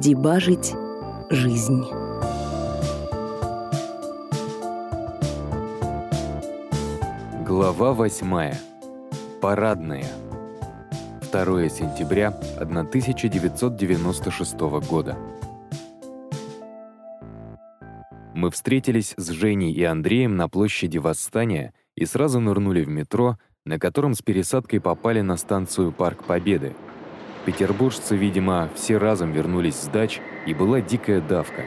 Дебажить жизнь. Глава восьмая. Парадная. 2 сентября 1996 года. Мы встретились с Женей и Андреем на площади Восстания и сразу нырнули в метро, на котором с пересадкой попали на станцию Парк Победы. Петербуржцы, видимо, все разом вернулись с дач, и была дикая давка.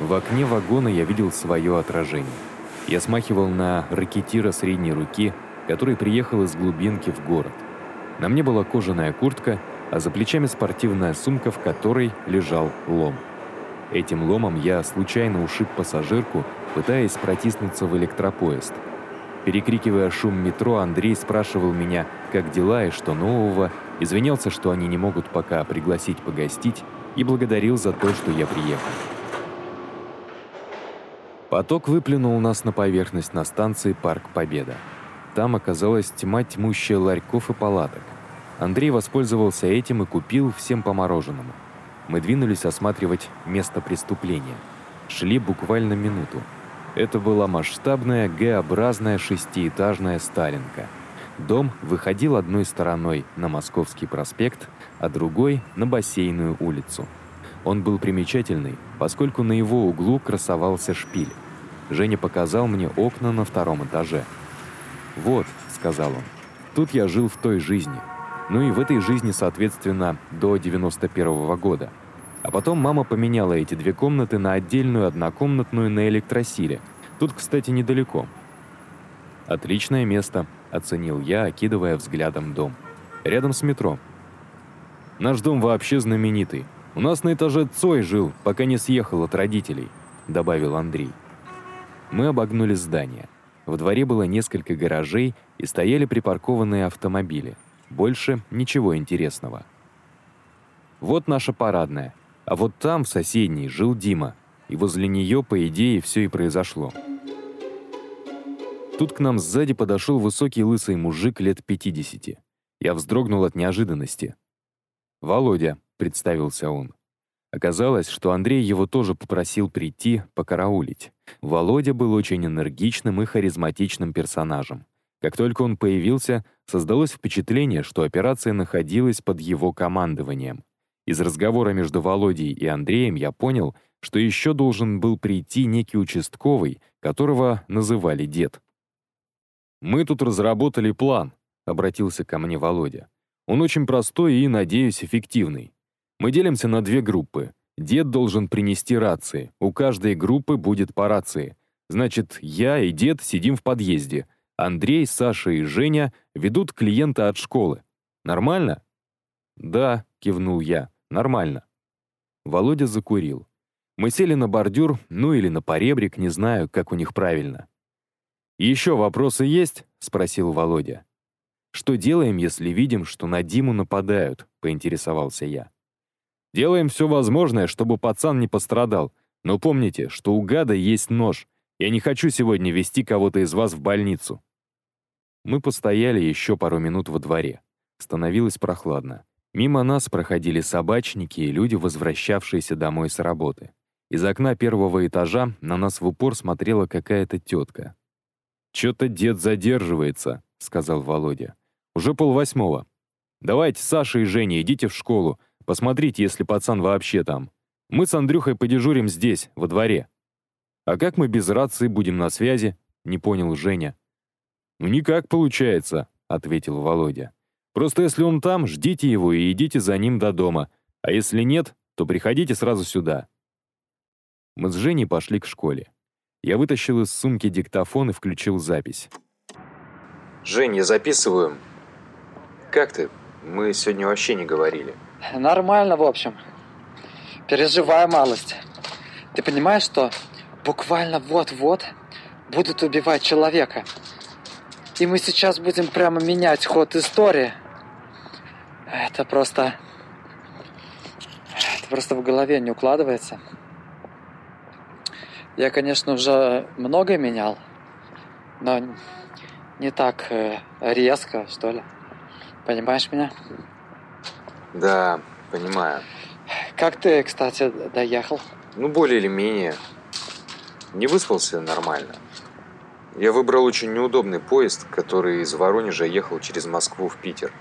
В окне вагона я видел свое отражение. Я смахивал на ракетира средней руки, который приехал из глубинки в город. На мне была кожаная куртка, а за плечами спортивная сумка, в которой лежал лом. Этим ломом я случайно ушиб пассажирку, пытаясь протиснуться в электропоезд. Перекрикивая шум метро, Андрей спрашивал меня, как дела и что нового, извинялся, что они не могут пока пригласить погостить, и благодарил за то, что я приехал. Поток выплюнул нас на поверхность на станции Парк Победа. Там оказалась тьма тьмущая ларьков и палаток. Андрей воспользовался этим и купил всем по мороженому мы двинулись осматривать место преступления. Шли буквально минуту. Это была масштабная Г-образная шестиэтажная Сталинка. Дом выходил одной стороной на Московский проспект, а другой — на Бассейную улицу. Он был примечательный, поскольку на его углу красовался шпиль. Женя показал мне окна на втором этаже. «Вот», — сказал он, — «тут я жил в той жизни. Ну и в этой жизни, соответственно, до 91 -го года. А потом мама поменяла эти две комнаты на отдельную однокомнатную на электросиле. Тут, кстати, недалеко. «Отличное место», — оценил я, окидывая взглядом дом. «Рядом с метро». «Наш дом вообще знаменитый. У нас на этаже Цой жил, пока не съехал от родителей», — добавил Андрей. Мы обогнули здание. В дворе было несколько гаражей и стояли припаркованные автомобили. Больше ничего интересного. Вот наша парадная. А вот там, в соседней, жил Дима, и возле нее, по идее, все и произошло. Тут к нам сзади подошел высокий лысый мужик лет 50. Я вздрогнул от неожиданности. «Володя», — представился он. Оказалось, что Андрей его тоже попросил прийти покараулить. Володя был очень энергичным и харизматичным персонажем. Как только он появился, создалось впечатление, что операция находилась под его командованием. Из разговора между Володей и Андреем я понял, что еще должен был прийти некий участковый, которого называли дед. «Мы тут разработали план», — обратился ко мне Володя. «Он очень простой и, надеюсь, эффективный. Мы делимся на две группы. Дед должен принести рации. У каждой группы будет по рации. Значит, я и дед сидим в подъезде. Андрей, Саша и Женя ведут клиента от школы. Нормально?» «Да», — кивнул я. Нормально. Володя закурил. Мы сели на бордюр, ну или на поребрик, не знаю, как у них правильно. «Еще вопросы есть?» — спросил Володя. «Что делаем, если видим, что на Диму нападают?» — поинтересовался я. «Делаем все возможное, чтобы пацан не пострадал. Но помните, что у гада есть нож. Я не хочу сегодня вести кого-то из вас в больницу». Мы постояли еще пару минут во дворе. Становилось прохладно. Мимо нас проходили собачники и люди, возвращавшиеся домой с работы. Из окна первого этажа на нас в упор смотрела какая-то тетка. «Чё-то дед задерживается», — сказал Володя. «Уже полвосьмого. Давайте, Саша и Женя, идите в школу. Посмотрите, если пацан вообще там. Мы с Андрюхой подежурим здесь, во дворе». «А как мы без рации будем на связи?» — не понял Женя. «Ну никак получается», — ответил Володя. Просто если он там, ждите его и идите за ним до дома. А если нет, то приходите сразу сюда». Мы с Женей пошли к школе. Я вытащил из сумки диктофон и включил запись. «Жень, я записываю. Как ты? Мы сегодня вообще не говорили». Нормально, в общем. Переживаю малость. Ты понимаешь, что буквально вот-вот будут убивать человека. И мы сейчас будем прямо менять ход истории. Это просто... Это просто в голове не укладывается. Я, конечно, уже многое менял, но не так э, резко, что ли. Понимаешь меня? Да, понимаю. Как ты, кстати, доехал? Ну, более или менее. Не выспался нормально. Я выбрал очень неудобный поезд, который из Воронежа ехал через Москву в Питер.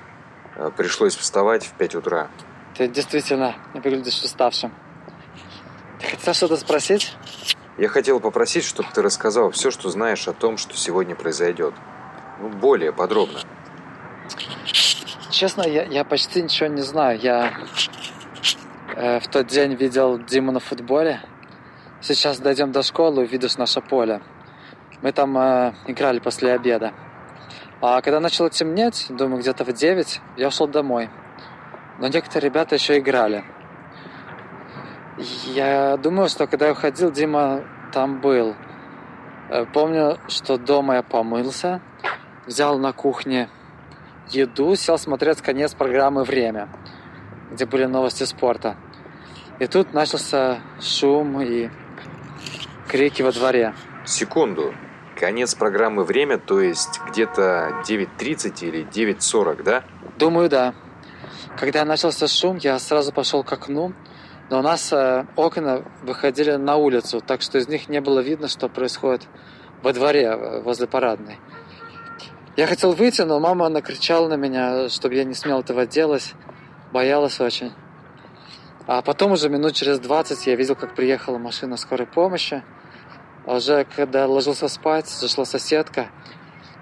Э, пришлось вставать в 5 утра. Ты действительно выглядишь уставшим. Ты хотел что-то спросить? Я хотел попросить, чтобы ты рассказал все, что знаешь о том, что сегодня произойдет. Ну, более подробно. Честно, я, я почти ничего не знаю. Я э, в тот день видел Диму на футболе. Сейчас дойдем до школы, увидишь наше поле. Мы там э, играли после обеда. А когда начало темнеть, думаю, где-то в 9, я ушел домой. Но некоторые ребята еще играли. Я думаю, что когда я уходил, Дима там был. Э, помню, что дома я помылся, взял на кухне еду, сел смотреть конец программы «Время», где были новости спорта. И тут начался шум и крики во дворе. Секунду. Конец программы «Время», то есть где-то 9.30 или 9.40, да? Думаю, да. Когда начался шум, я сразу пошел к окну, но у нас э, окна выходили на улицу, так что из них не было видно, что происходит во дворе э, возле парадной. Я хотел выйти, но мама накричала на меня, чтобы я не смел этого делать. Боялась очень. А потом уже минут через 20 я видел, как приехала машина скорой помощи. А уже когда ложился спать, зашла соседка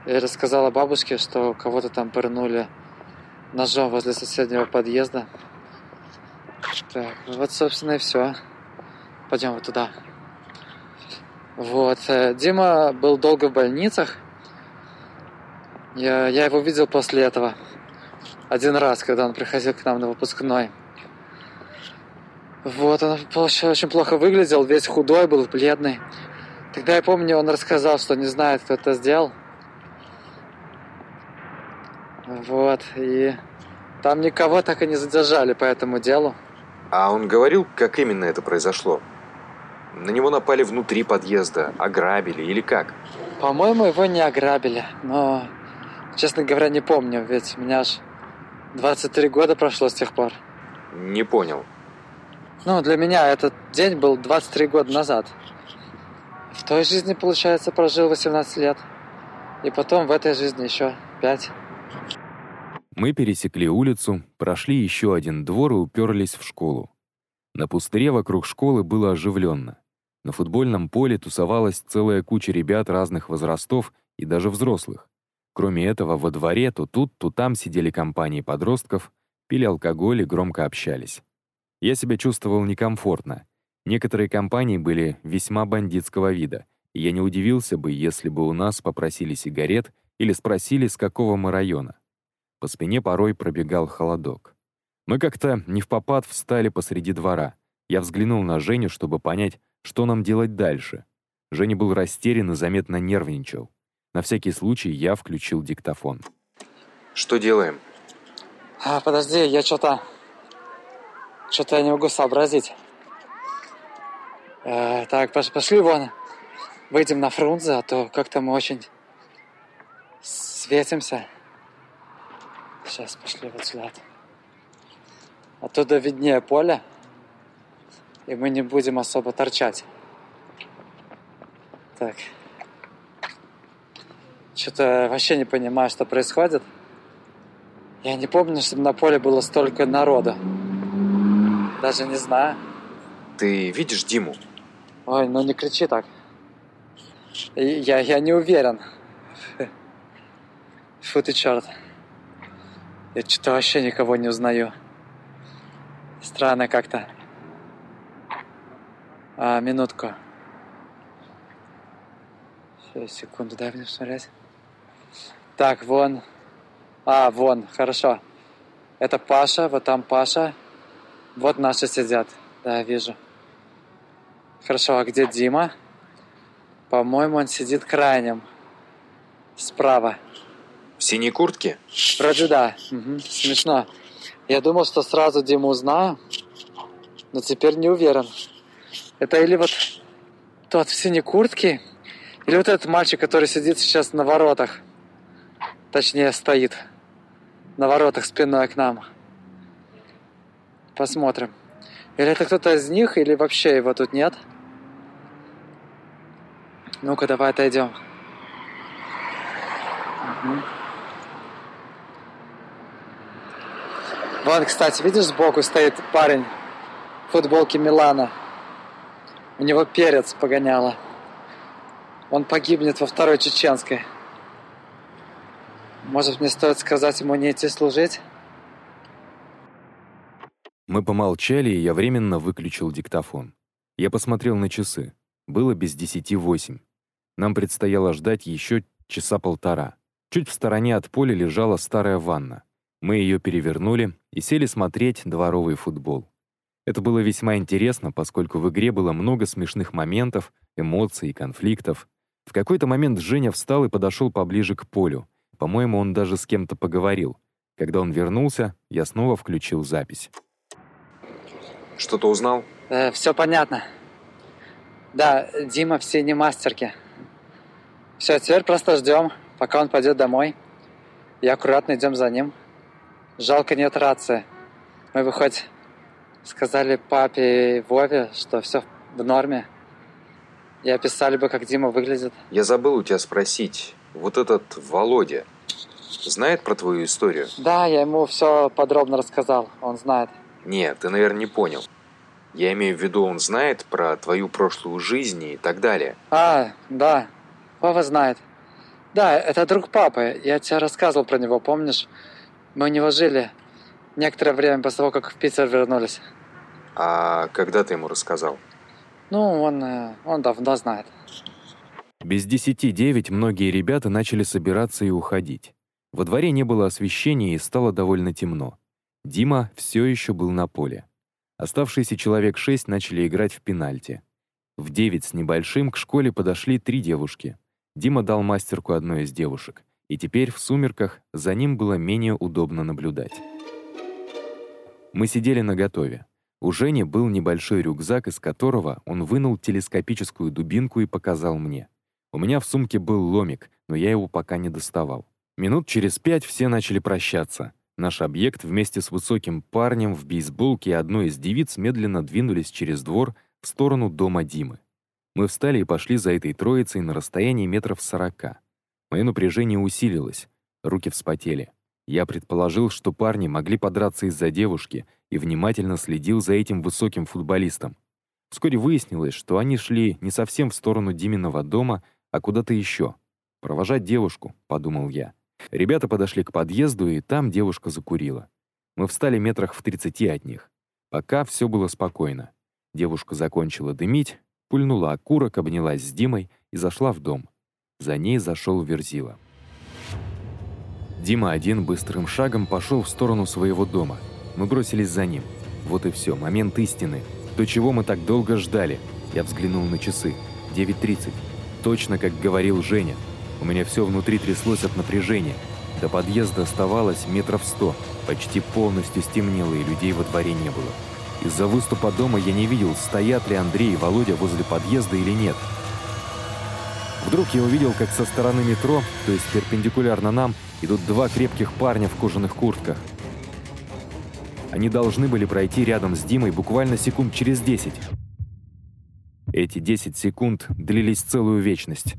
и рассказала бабушке, что кого-то там пырнули ножом возле соседнего подъезда. Так, вот, собственно, и все. Пойдем вот туда. Вот. Э, Дима был долго в больницах. Я, я его видел после этого. Один раз, когда он приходил к нам на выпускной. Вот, он очень плохо выглядел, весь худой был, бледный. Тогда я помню, он рассказал, что не знает, кто это сделал. Вот, и там никого так и не задержали по этому делу. А он говорил, как именно это произошло? На него напали внутри подъезда, ограбили или как? По-моему, его не ограбили, но, честно говоря, не помню, ведь у меня аж 23 года прошло с тех пор. Не понял. Ну, для меня этот день был 23 года назад. В той жизни, получается, прожил 18 лет. И потом в этой жизни еще 5. Мы пересекли улицу, прошли еще один двор и уперлись в школу. На пустыре вокруг школы было оживленно. На футбольном поле тусовалась целая куча ребят разных возрастов и даже взрослых. Кроме этого, во дворе то тут, то там сидели компании подростков, пили алкоголь и громко общались. Я себя чувствовал некомфортно. Некоторые компании были весьма бандитского вида, и я не удивился бы, если бы у нас попросили сигарет или спросили, с какого мы района. По спине порой пробегал холодок. Мы как-то не в попад встали посреди двора. Я взглянул на Женю, чтобы понять, что нам делать дальше. Женя был растерян и заметно нервничал. На всякий случай я включил диктофон. Что делаем? А, подожди, я что-то... Что-то я не могу сообразить. Э, так, пошли вон. Выйдем на Фрунзе, а то как-то мы очень светимся. Сейчас пошли вот сюда. Оттуда виднее поле, и мы не будем особо торчать. Так. Что-то вообще не понимаю, что происходит. Я не помню, чтобы на поле было столько народа. Даже не знаю. Ты видишь Диму? Ой, ну не кричи так. Я, я не уверен. Фу ты черт. Я что-то вообще никого не узнаю. Странно как-то. А, минутку. Сейчас, секунду, дай мне посмотреть. Так, вон. А, вон, хорошо. Это Паша, вот там Паша. Вот наши сидят. Да, вижу. Хорошо, а где Дима? По-моему, он сидит крайним. Справа. В синей куртке? Вроде да. Угу. Смешно. Я думал, что сразу Диму узнаю, но теперь не уверен. Это или вот тот в синей куртке, или вот этот мальчик, который сидит сейчас на воротах. Точнее, стоит на воротах спиной к нам. Посмотрим. Или это кто-то из них, или вообще его тут нет? Ну-ка, давай отойдем. Угу. Вон, кстати, видишь, сбоку стоит парень в футболке Милана. У него перец погоняло. Он погибнет во второй чеченской. Может, мне стоит сказать ему не идти служить? Мы помолчали, и я временно выключил диктофон. Я посмотрел на часы. Было без десяти восемь. Нам предстояло ждать еще часа полтора. Чуть в стороне от поля лежала старая ванна. Мы ее перевернули и сели смотреть дворовый футбол. Это было весьма интересно, поскольку в игре было много смешных моментов, эмоций и конфликтов. В какой-то момент Женя встал и подошел поближе к полю. По-моему, он даже с кем-то поговорил. Когда он вернулся, я снова включил запись. Что-то узнал? Э, все понятно. Да, Дима в синей мастерке. Все, теперь просто ждем, пока он пойдет домой. И аккуратно идем за ним. Жалко нет рации. Мы бы хоть сказали папе и Вове, что все в норме. И описали бы, как Дима выглядит. Я забыл у тебя спросить. Вот этот Володя знает про твою историю? Да, я ему все подробно рассказал. Он знает. Нет, ты, наверное, не понял. Я имею в виду, он знает про твою прошлую жизнь и так далее. А, да. Вова знает. Да, это друг папы. Я тебе рассказывал про него, помнишь? Мы у него жили некоторое время после того, как в Питер вернулись. А когда ты ему рассказал? Ну, он, э, он давно знает. Без десяти девять многие ребята начали собираться и уходить. Во дворе не было освещения и стало довольно темно. Дима все еще был на поле. Оставшиеся человек шесть начали играть в пенальти. В девять с небольшим к школе подошли три девушки. Дима дал мастерку одной из девушек и теперь в сумерках за ним было менее удобно наблюдать. Мы сидели наготове. У Жени был небольшой рюкзак, из которого он вынул телескопическую дубинку и показал мне. У меня в сумке был ломик, но я его пока не доставал. Минут через пять все начали прощаться. Наш объект вместе с высоким парнем в бейсболке и одной из девиц медленно двинулись через двор в сторону дома Димы. Мы встали и пошли за этой троицей на расстоянии метров сорока. Мое напряжение усилилось, руки вспотели. Я предположил, что парни могли подраться из-за девушки и внимательно следил за этим высоким футболистом. Вскоре выяснилось, что они шли не совсем в сторону Диминого дома, а куда-то еще. «Провожать девушку», — подумал я. Ребята подошли к подъезду, и там девушка закурила. Мы встали метрах в тридцати от них. Пока все было спокойно. Девушка закончила дымить, пульнула окурок, обнялась с Димой и зашла в дом. За ней зашел Верзила. Дима один быстрым шагом пошел в сторону своего дома. Мы бросились за ним. Вот и все, момент истины. То, чего мы так долго ждали. Я взглянул на часы. 9.30. Точно, как говорил Женя. У меня все внутри тряслось от напряжения. До подъезда оставалось метров сто. Почти полностью стемнело, и людей во дворе не было. Из-за выступа дома я не видел, стоят ли Андрей и Володя возле подъезда или нет. Вдруг я увидел, как со стороны метро, то есть перпендикулярно нам, идут два крепких парня в кожаных куртках. Они должны были пройти рядом с Димой буквально секунд через 10. Эти 10 секунд длились целую вечность.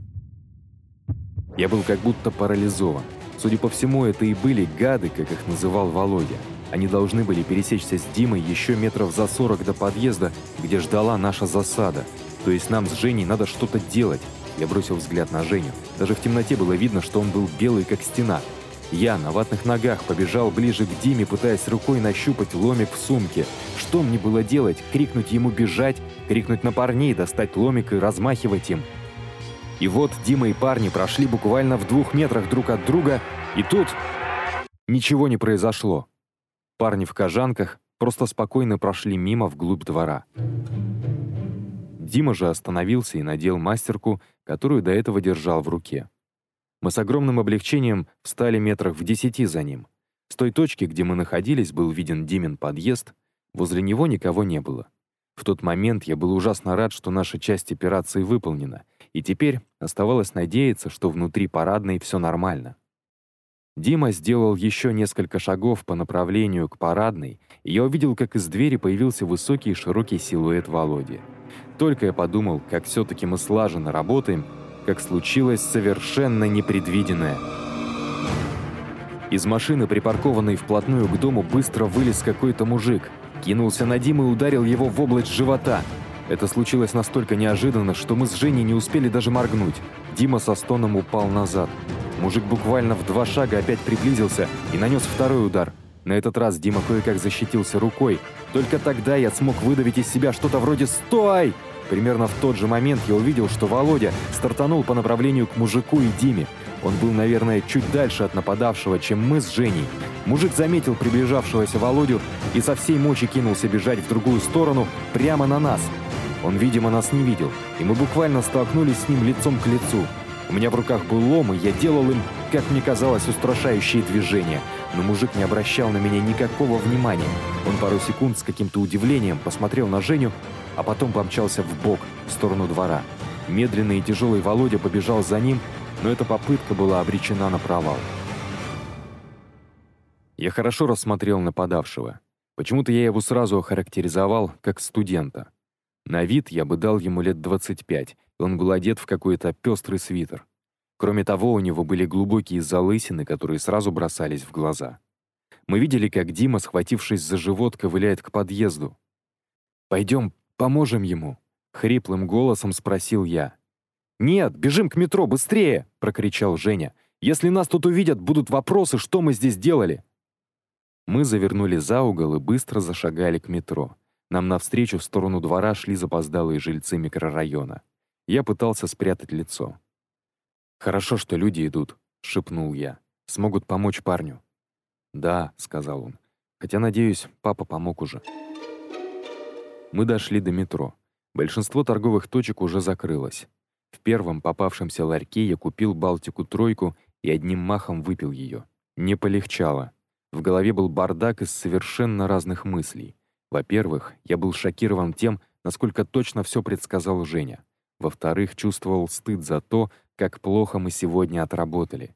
Я был как будто парализован. Судя по всему, это и были гады, как их называл Володя. Они должны были пересечься с Димой еще метров за 40 до подъезда, где ждала наша засада. То есть нам с Женей надо что-то делать, я бросил взгляд на Женю. Даже в темноте было видно, что он был белый, как стена. Я на ватных ногах побежал ближе к Диме, пытаясь рукой нащупать ломик в сумке. Что мне было делать? Крикнуть ему бежать? Крикнуть на парней, достать ломик и размахивать им? И вот Дима и парни прошли буквально в двух метрах друг от друга, и тут ничего не произошло. Парни в кожанках просто спокойно прошли мимо вглубь двора. Дима же остановился и надел мастерку, которую до этого держал в руке. Мы с огромным облегчением встали метрах в десяти за ним. С той точки, где мы находились, был виден Димин подъезд, возле него никого не было. В тот момент я был ужасно рад, что наша часть операции выполнена, и теперь оставалось надеяться, что внутри парадной все нормально. Дима сделал еще несколько шагов по направлению к парадной, и я увидел, как из двери появился высокий и широкий силуэт Володи. Только я подумал, как все-таки мы слаженно работаем, как случилось совершенно непредвиденное. Из машины, припаркованной вплотную к дому, быстро вылез какой-то мужик. Кинулся на Диму и ударил его в область живота. Это случилось настолько неожиданно, что мы с Женей не успели даже моргнуть. Дима со стоном упал назад. Мужик буквально в два шага опять приблизился и нанес второй удар. На этот раз Дима кое-как защитился рукой. Только тогда я смог выдавить из себя что-то вроде «Стой!». Примерно в тот же момент я увидел, что Володя стартанул по направлению к мужику и Диме. Он был, наверное, чуть дальше от нападавшего, чем мы с Женей. Мужик заметил приближавшегося Володю и со всей мочи кинулся бежать в другую сторону, прямо на нас. Он, видимо, нас не видел, и мы буквально столкнулись с ним лицом к лицу. У меня в руках был лом, и я делал им, как мне казалось, устрашающие движения. Но мужик не обращал на меня никакого внимания. Он пару секунд с каким-то удивлением посмотрел на Женю, а потом помчался в бок, в сторону двора. Медленный и тяжелый Володя побежал за ним, но эта попытка была обречена на провал. Я хорошо рассмотрел нападавшего. Почему-то я его сразу охарактеризовал как студента. На вид я бы дал ему лет 25, он был одет в какой-то пестрый свитер. Кроме того, у него были глубокие залысины, которые сразу бросались в глаза. Мы видели, как Дима, схватившись за живот, ковыляет к подъезду. «Пойдем, поможем ему», — хриплым голосом спросил я. «Нет, бежим к метро, быстрее!» — прокричал Женя. «Если нас тут увидят, будут вопросы, что мы здесь делали!» Мы завернули за угол и быстро зашагали к метро. Нам навстречу в сторону двора шли запоздалые жильцы микрорайона. Я пытался спрятать лицо. «Хорошо, что люди идут», — шепнул я. «Смогут помочь парню». «Да», — сказал он. «Хотя, надеюсь, папа помог уже». Мы дошли до метро. Большинство торговых точек уже закрылось. В первом попавшемся ларьке я купил Балтику-тройку и одним махом выпил ее. Не полегчало. В голове был бардак из совершенно разных мыслей. Во-первых, я был шокирован тем, насколько точно все предсказал Женя. Во-вторых, чувствовал стыд за то, как плохо мы сегодня отработали.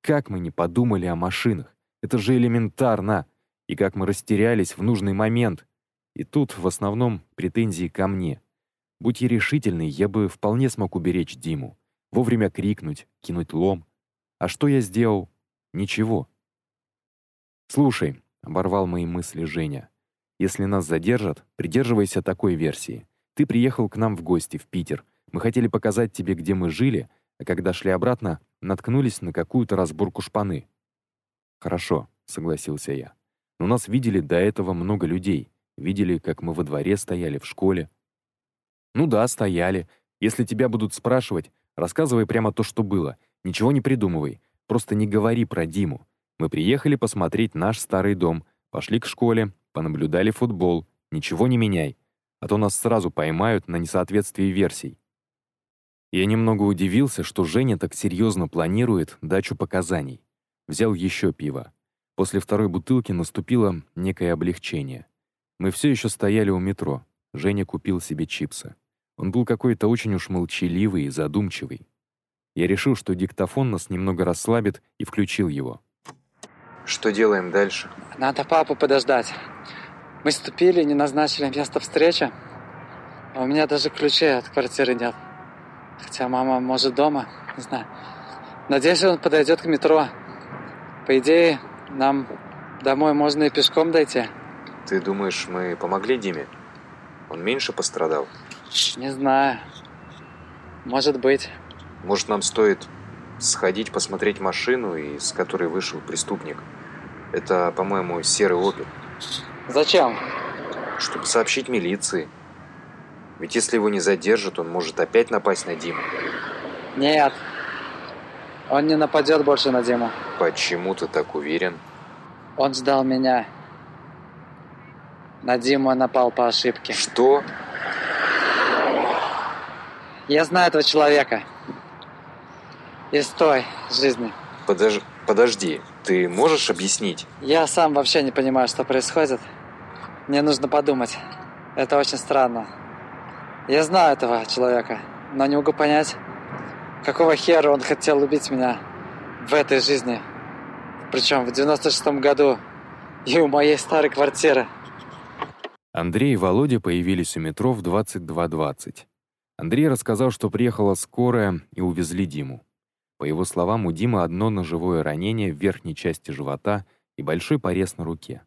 Как мы не подумали о машинах? Это же элементарно! И как мы растерялись в нужный момент. И тут, в основном, претензии ко мне. Будь я решительный, я бы вполне смог уберечь Диму. Вовремя крикнуть, кинуть лом. А что я сделал? Ничего. «Слушай», — оборвал мои мысли Женя, «если нас задержат, придерживайся такой версии. Ты приехал к нам в гости в Питер, мы хотели показать тебе, где мы жили, а когда шли обратно, наткнулись на какую-то разборку шпаны». «Хорошо», — согласился я. «Но нас видели до этого много людей. Видели, как мы во дворе стояли, в школе». «Ну да, стояли. Если тебя будут спрашивать, рассказывай прямо то, что было. Ничего не придумывай. Просто не говори про Диму. Мы приехали посмотреть наш старый дом, пошли к школе, понаблюдали футбол. Ничего не меняй, а то нас сразу поймают на несоответствии версий. Я немного удивился, что Женя так серьезно планирует дачу показаний. Взял еще пиво. После второй бутылки наступило некое облегчение. Мы все еще стояли у метро. Женя купил себе чипсы. Он был какой-то очень уж молчаливый и задумчивый. Я решил, что диктофон нас немного расслабит, и включил его. Что делаем дальше? Надо папу подождать. Мы ступили, не назначили место встречи. А у меня даже ключей от квартиры нет. Хотя мама может дома, не знаю. Надеюсь, он подойдет к метро. По идее, нам домой можно и пешком дойти. Ты думаешь, мы помогли Диме? Он меньше пострадал? Не знаю. Может быть. Может, нам стоит сходить посмотреть машину, из которой вышел преступник? Это, по-моему, серый опель. Зачем? Чтобы сообщить милиции. Ведь если его не задержат, он может опять напасть на Диму. Нет. Он не нападет больше на Диму. Почему ты так уверен? Он ждал меня. На Диму напал по ошибке. Что? Я знаю этого человека. Из той жизни. Подож... Подожди, ты можешь объяснить? Я сам вообще не понимаю, что происходит. Мне нужно подумать. Это очень странно. Я знаю этого человека, но не могу понять, какого хера он хотел убить меня в этой жизни. Причем в 96-м году и у моей старой квартиры. Андрей и Володя появились у метро в 22.20. Андрей рассказал, что приехала скорая и увезли Диму. По его словам, у Димы одно ножевое ранение в верхней части живота и большой порез на руке.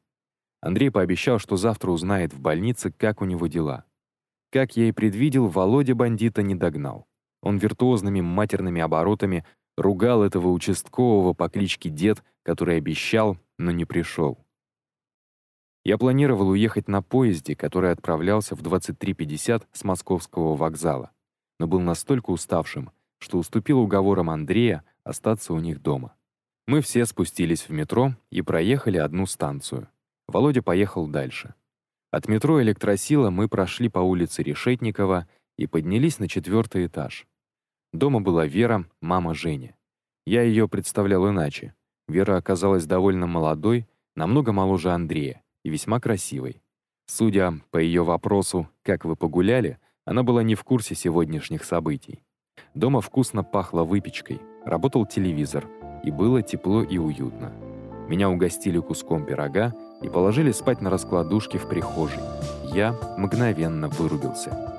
Андрей пообещал, что завтра узнает в больнице, как у него дела. Как я и предвидел, Володя бандита не догнал. Он виртуозными матерными оборотами ругал этого участкового по кличке Дед, который обещал, но не пришел. Я планировал уехать на поезде, который отправлялся в 23.50 с московского вокзала, но был настолько уставшим, что уступил уговорам Андрея остаться у них дома. Мы все спустились в метро и проехали одну станцию. Володя поехал дальше. От метро «Электросила» мы прошли по улице Решетникова и поднялись на четвертый этаж. Дома была Вера, мама Жени. Я ее представлял иначе. Вера оказалась довольно молодой, намного моложе Андрея и весьма красивой. Судя по ее вопросу «Как вы погуляли?», она была не в курсе сегодняшних событий. Дома вкусно пахло выпечкой, работал телевизор, и было тепло и уютно. Меня угостили куском пирога и положили спать на раскладушке в прихожей. Я мгновенно вырубился.